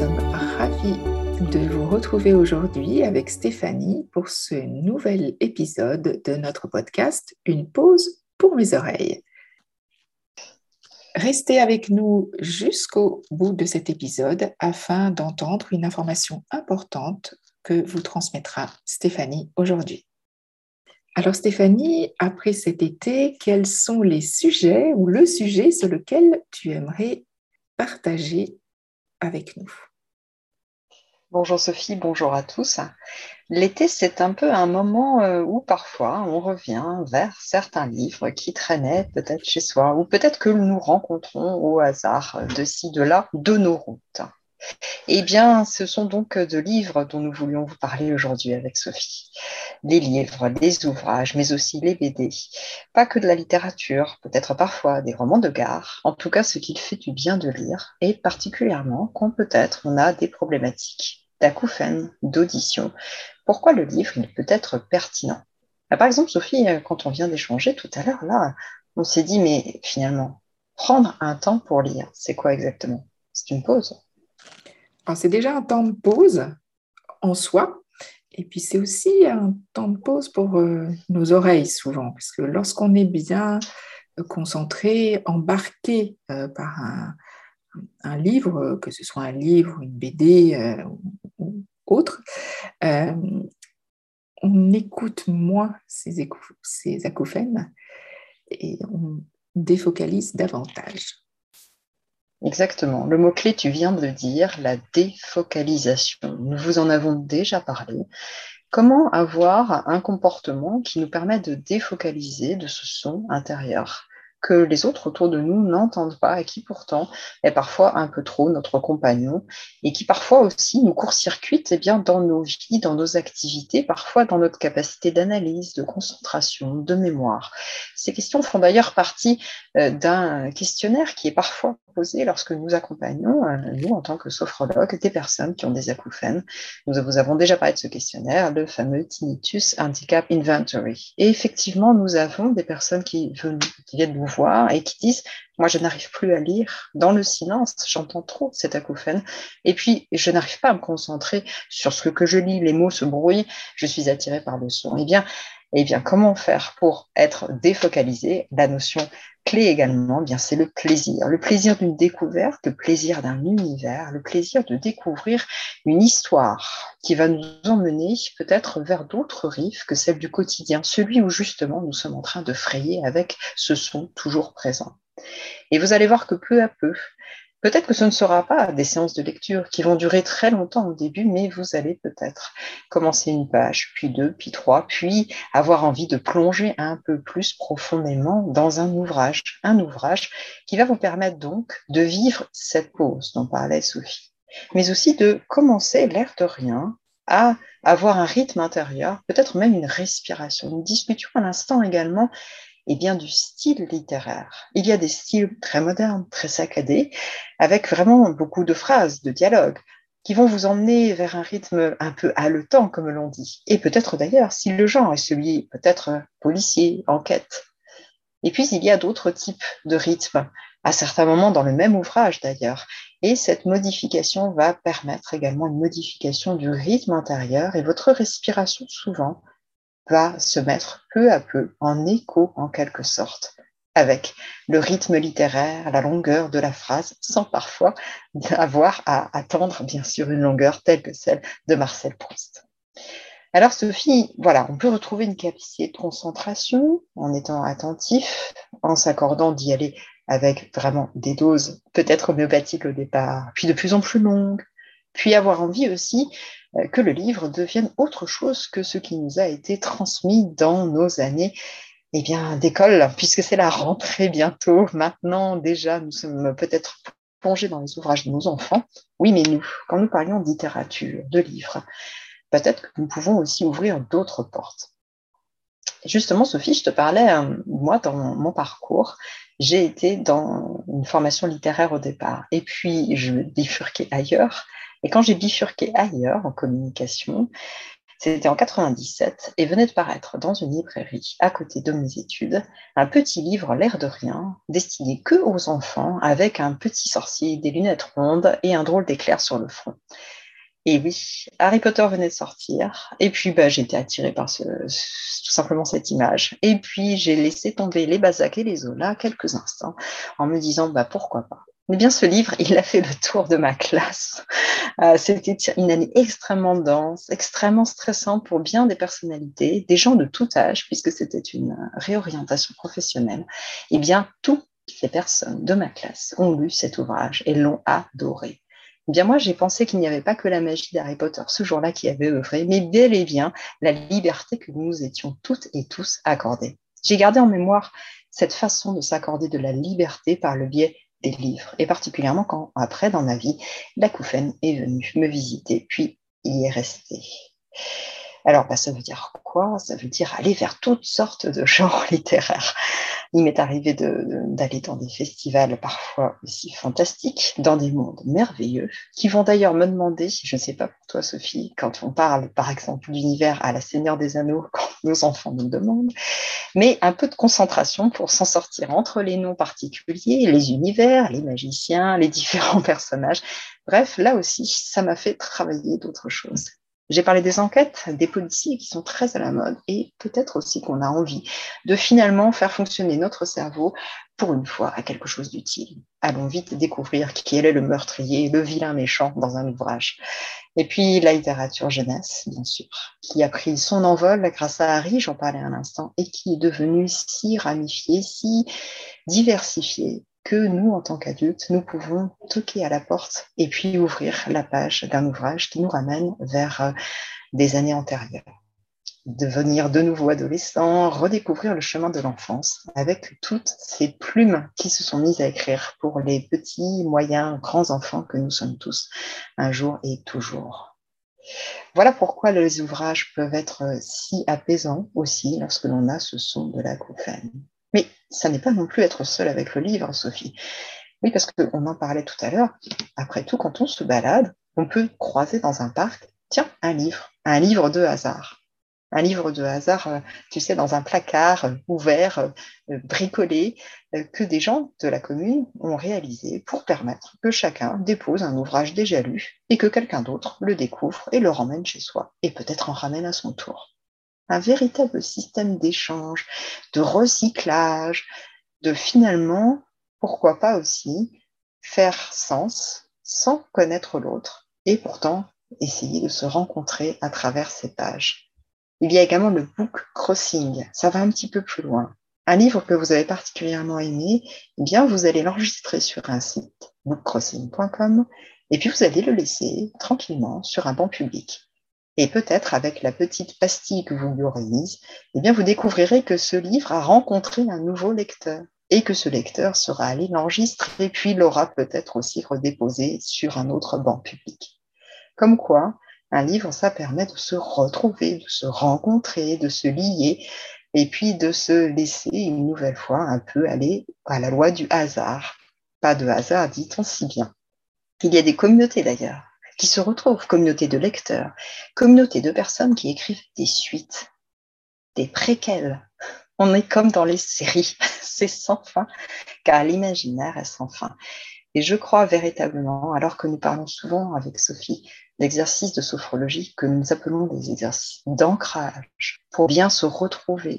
sommes ravis de vous retrouver aujourd'hui avec Stéphanie pour ce nouvel épisode de notre podcast Une pause pour mes oreilles. Restez avec nous jusqu'au bout de cet épisode afin d'entendre une information importante que vous transmettra Stéphanie aujourd'hui. Alors Stéphanie, après cet été, quels sont les sujets ou le sujet sur lequel tu aimerais partager avec nous? Bonjour Sophie, bonjour à tous. L'été, c'est un peu un moment euh, où parfois on revient vers certains livres qui traînaient peut-être chez soi ou peut-être que nous rencontrons au hasard de ci, de là, de nos routes. Eh bien, ce sont donc de livres dont nous voulions vous parler aujourd'hui avec Sophie. Les livres, les ouvrages, mais aussi les BD. Pas que de la littérature, peut-être parfois des romans de gare. En tout cas, ce qu'il fait du bien de lire, et particulièrement quand peut-être on a des problématiques d'acouphènes, d'audition. Pourquoi le livre il peut être pertinent? Bah, Par exemple, Sophie, quand on vient d'échanger tout à l'heure, là, on s'est dit, mais finalement, prendre un temps pour lire, c'est quoi exactement? C'est une pause. C'est déjà un temps de pause en soi, et puis c'est aussi un temps de pause pour euh, nos oreilles souvent, parce que lorsqu'on est bien concentré, embarqué euh, par un, livre, que ce soit un livre, une BD euh, ou autre, on écoute moins ces, ces acouphènes et on défocalise davantage. Exactement. Le mot-clé, tu viens de dire, la défocalisation. Nous vous en avons déjà parlé. Comment avoir un comportement qui nous permet de défocaliser de ce son intérieur? Que les autres autour de nous n'entendent pas et qui pourtant est parfois un peu trop notre compagnon et qui parfois aussi nous court-circuite eh bien dans nos vies, dans nos activités, parfois dans notre capacité d'analyse, de concentration, de mémoire. Ces questions font d'ailleurs partie euh, d'un questionnaire qui est parfois lorsque nous accompagnons, euh, nous en tant que sophrologues, des personnes qui ont des acouphènes. Nous vous avons déjà parlé de ce questionnaire, le fameux Tinnitus Handicap Inventory. Et effectivement, nous avons des personnes qui, qui viennent nous voir et qui disent moi, je n'arrive plus à lire. Dans le silence, j'entends trop cet acouphène. Et puis, je n'arrive pas à me concentrer sur ce que je lis. Les mots se brouillent. Je suis attirée par le son. Eh bien, eh bien, comment faire pour être défocalisé? La notion clé également, eh bien, c'est le plaisir. Le plaisir d'une découverte, le plaisir d'un univers, le plaisir de découvrir une histoire qui va nous emmener peut-être vers d'autres rives que celles du quotidien, celui où justement nous sommes en train de frayer avec ce son toujours présent. Et vous allez voir que peu à peu, peut-être que ce ne sera pas des séances de lecture qui vont durer très longtemps au début, mais vous allez peut-être commencer une page, puis deux, puis trois, puis avoir envie de plonger un peu plus profondément dans un ouvrage, un ouvrage qui va vous permettre donc de vivre cette pause dont parlait Sophie, mais aussi de commencer l'air de rien à avoir un rythme intérieur, peut-être même une respiration. Nous discutions à l'instant également et bien du style littéraire. Il y a des styles très modernes, très saccadés, avec vraiment beaucoup de phrases, de dialogues, qui vont vous emmener vers un rythme un peu haletant, comme l'on dit. Et peut-être d'ailleurs, si le genre est celui peut-être policier, enquête. Et puis, il y a d'autres types de rythmes, à certains moments dans le même ouvrage d'ailleurs. Et cette modification va permettre également une modification du rythme intérieur et votre respiration souvent va se mettre peu à peu en écho en quelque sorte avec le rythme littéraire, la longueur de la phrase, sans parfois avoir à attendre bien sûr une longueur telle que celle de Marcel Proust. Alors Sophie, voilà, on peut retrouver une capacité de concentration en étant attentif, en s'accordant d'y aller avec vraiment des doses peut-être homéopathiques au départ, puis de plus en plus longues, puis avoir envie aussi euh, que le livre devienne autre chose que ce qui nous a été transmis dans nos années eh bien, d'école, puisque c'est la rentrée bientôt. Maintenant, déjà, nous sommes peut-être plongés dans les ouvrages de nos enfants. Oui, mais nous, quand nous parlions de littérature, de livres, peut-être que nous pouvons aussi ouvrir d'autres portes. Justement, Sophie, je te parlais, euh, moi, dans mon parcours, j'ai été dans une formation littéraire au départ, et puis je bifurquais ailleurs, et quand j'ai bifurqué ailleurs en communication, C'était en 97 et venait de paraître dans une librairie à côté de mes études un petit livre l'air de rien, destiné que aux enfants, avec un petit sorcier, des lunettes rondes et un drôle d'éclair sur le front. Et oui, Harry Potter venait de sortir. Et puis, bah, j'étais attirée par tout simplement cette image. Et puis, j'ai laissé tomber les Bazac et les Zola quelques instants en me disant, bah, pourquoi pas. Mais bien, ce livre, il a fait le tour de ma classe. Euh, c'était une année extrêmement dense, extrêmement stressante pour bien des personnalités, des gens de tout âge, puisque c'était une réorientation professionnelle. Et bien, toutes les personnes de ma classe ont lu cet ouvrage et l'ont adoré. Eh bien moi, j'ai pensé qu'il n'y avait pas que la magie d'Harry Potter ce jour-là qui avait œuvré, mais bel et bien la liberté que nous étions toutes et tous accordées. J'ai gardé en mémoire cette façon de s'accorder de la liberté par le biais des livres, et particulièrement quand, après, dans ma vie, la Couffaine est venue me visiter, puis y est restée. Alors, bah, ça veut dire quoi? Ça veut dire aller vers toutes sortes de genres littéraires. Il m'est arrivé d'aller dans des festivals parfois aussi fantastiques, dans des mondes merveilleux, qui vont d'ailleurs me demander, je ne sais pas pour toi Sophie, quand on parle par exemple d'univers à la Seigneur des Anneaux, quand nos enfants nous demandent, mais un peu de concentration pour s'en sortir entre les noms particuliers, les univers, les magiciens, les différents personnages. Bref, là aussi, ça m'a fait travailler d'autres choses. J'ai parlé des enquêtes, des policiers qui sont très à la mode et peut-être aussi qu'on a envie de finalement faire fonctionner notre cerveau pour une fois à quelque chose d'utile. Allons vite découvrir qui est le meurtrier, le vilain méchant dans un ouvrage. Et puis la littérature jeunesse, bien sûr, qui a pris son envol grâce à Harry, j'en parlais un instant, et qui est devenue si ramifiée, si diversifiée que nous, en tant qu'adultes, nous pouvons toquer à la porte et puis ouvrir la page d'un ouvrage qui nous ramène vers euh, des années antérieures. Devenir de nouveau adolescent, redécouvrir le chemin de l'enfance avec toutes ces plumes qui se sont mises à écrire pour les petits, moyens, grands enfants que nous sommes tous, un jour et toujours. Voilà pourquoi les ouvrages peuvent être si apaisants aussi lorsque l'on a ce son de la couffaine. Mais ça n'est pas non plus être seul avec le livre, Sophie. Oui, parce qu'on en parlait tout à l'heure. Après tout, quand on se balade, on peut croiser dans un parc, tiens, un livre, un livre de hasard. Un livre de hasard, euh, tu sais, dans un placard euh, ouvert, euh, bricolé, que des gens de la commune ont réalisé pour permettre que chacun dépose un ouvrage déjà lu et que quelqu'un d'autre le découvre et le ramène chez soi, et peut-être en ramène à son tour un véritable système d'échange, de recyclage, de finalement, pourquoi pas aussi, faire sens sans connaître l'autre et pourtant essayer de se rencontrer à travers ces pages. Il y a également le book crossing, ça va un petit peu plus loin. Un livre que vous avez particulièrement aimé, eh bien vous allez l'enregistrer sur un site bookcrossing.com et puis vous allez le laisser tranquillement sur un banc public. Et peut-être avec la petite pastille que vous lui aurez mise, eh bien vous découvrirez que ce livre a rencontré un nouveau lecteur et que ce lecteur sera allé l'enregistrer puis l'aura peut-être aussi redéposé sur un autre banc public. Comme quoi, un livre, ça permet de se retrouver, de se rencontrer, de se lier et puis de se laisser une nouvelle fois un peu aller à la loi du hasard. Pas de hasard, dit-on si bien. Il y a des communautés d'ailleurs qui se retrouvent, communauté de lecteurs, communauté de personnes qui écrivent des suites, des préquels. On est comme dans les séries, c'est sans fin, car l'imaginaire est sans fin. Et je crois véritablement, alors que nous parlons souvent avec Sophie d'exercices de sophrologie que nous appelons des exercices d'ancrage, pour bien se retrouver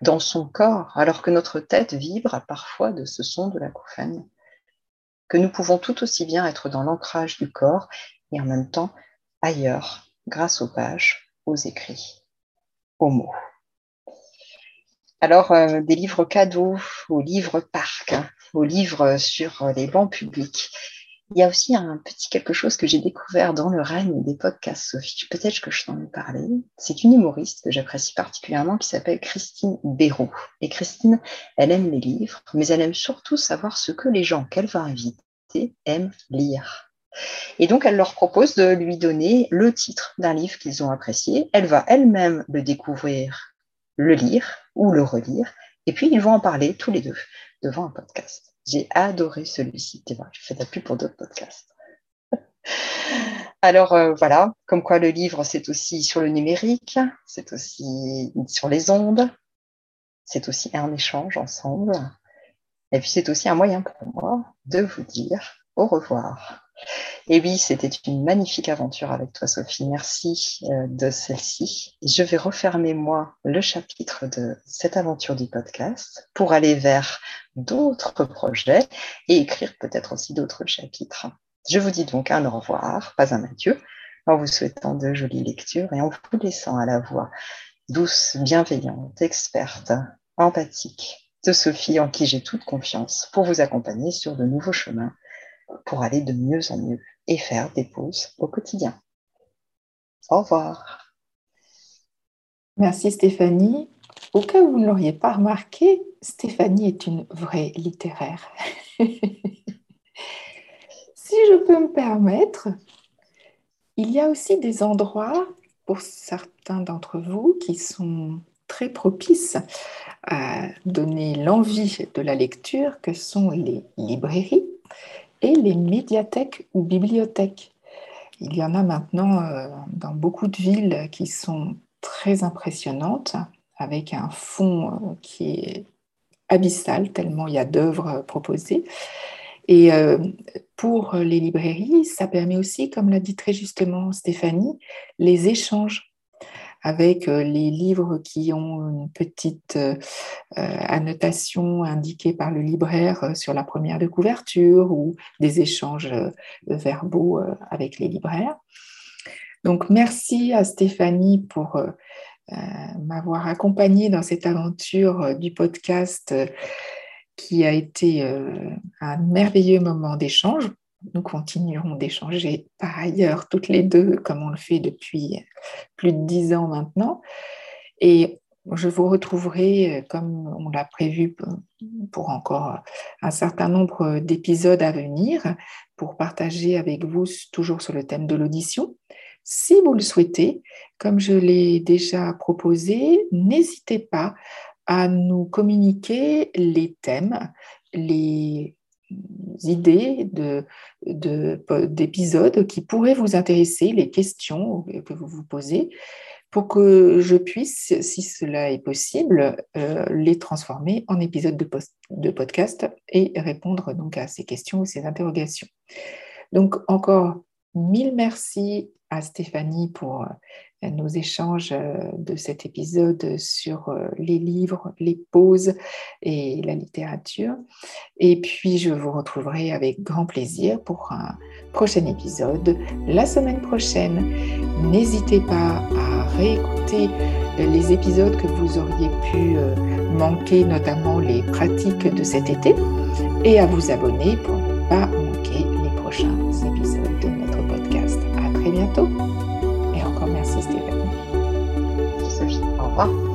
dans son corps, alors que notre tête vibre parfois de ce son de la couffaine, que nous pouvons tout aussi bien être dans l'ancrage du corps et en même temps ailleurs grâce aux pages, aux écrits, aux mots. Alors, euh, des livres cadeaux, aux livres parcs, hein, aux livres sur les bancs publics. Il y a aussi un petit quelque chose que j'ai découvert dans le règne des podcasts, Sophie. Peut-être que je t'en ai parlé. C'est une humoriste que j'apprécie particulièrement qui s'appelle Christine Béraud. Et Christine, elle aime les livres, mais elle aime surtout savoir ce que les gens qu'elle va inviter aiment lire. Et donc, elle leur propose de lui donner le titre d'un livre qu'ils ont apprécié. Elle va elle-même le découvrir, le lire ou le relire, et puis ils vont en parler tous les deux devant un podcast. J'ai adoré celui-ci. Tu je fais de la pub pour d'autres podcasts. Alors euh, voilà, comme quoi le livre, c'est aussi sur le numérique, c'est aussi sur les ondes, c'est aussi un échange ensemble. Et puis c'est aussi un moyen pour moi de vous dire au revoir. Et oui, c'était une magnifique aventure avec toi, Sophie. Merci euh, de celle-ci. Je vais refermer, moi, le chapitre de cette aventure du podcast pour aller vers d'autres projets et écrire peut-être aussi d'autres chapitres. Je vous dis donc un au revoir, pas un adieu, en vous souhaitant de jolies lectures et en vous laissant à la voix douce, bienveillante, experte, empathique de Sophie en qui j'ai toute confiance pour vous accompagner sur de nouveaux chemins pour aller de mieux en mieux et faire des pauses au quotidien. Au revoir. Merci Stéphanie. Au cas où vous ne l'auriez pas remarqué, Stéphanie est une vraie littéraire. si je peux me permettre, il y a aussi des endroits pour certains d'entre vous qui sont très propices à donner l'envie de la lecture, que sont les librairies et les médiathèques ou bibliothèques. Il y en a maintenant euh, dans beaucoup de villes qui sont très impressionnantes, avec un fond euh, qui est abyssal, tellement il y a d'œuvres proposées. Et euh, pour les librairies, ça permet aussi, comme l'a dit très justement Stéphanie, les échanges avec euh, les livres qui ont une petite euh, annotation indiquée par le libraire sur la première de couverture ou des échanges verbaux avec les libraires. Donc merci à Stéphanie pour m'avoir accompagnée dans cette aventure du podcast qui a été un merveilleux moment d'échange nous continuerons d'échanger par ailleurs toutes les deux, comme on le fait depuis plus de dix ans maintenant. Et je vous retrouverai, comme on l'a prévu, pour encore un certain nombre d'épisodes à venir, pour partager avec vous toujours sur le thème de l'audition. Si vous le souhaitez, comme je l'ai déjà proposé, n'hésitez pas à nous communiquer les thèmes, les idées d'épisodes de, qui pourraient vous intéresser, les questions que vous vous posez, pour que je puisse, si cela est possible, euh, les transformer en épisodes de, de podcast et répondre donc à ces questions ou ces interrogations. Donc encore mille merci à Stéphanie pour nos échanges euh, de cet épisode sur euh, les livres, les pauses et la littérature. Et puis, je vous retrouverai avec grand plaisir pour un prochain épisode la semaine prochaine. N'hésitez pas à réécouter les épisodes que vous auriez pu euh, manquer, notamment les pratiques de cet été, et à vous abonner pour ne pas À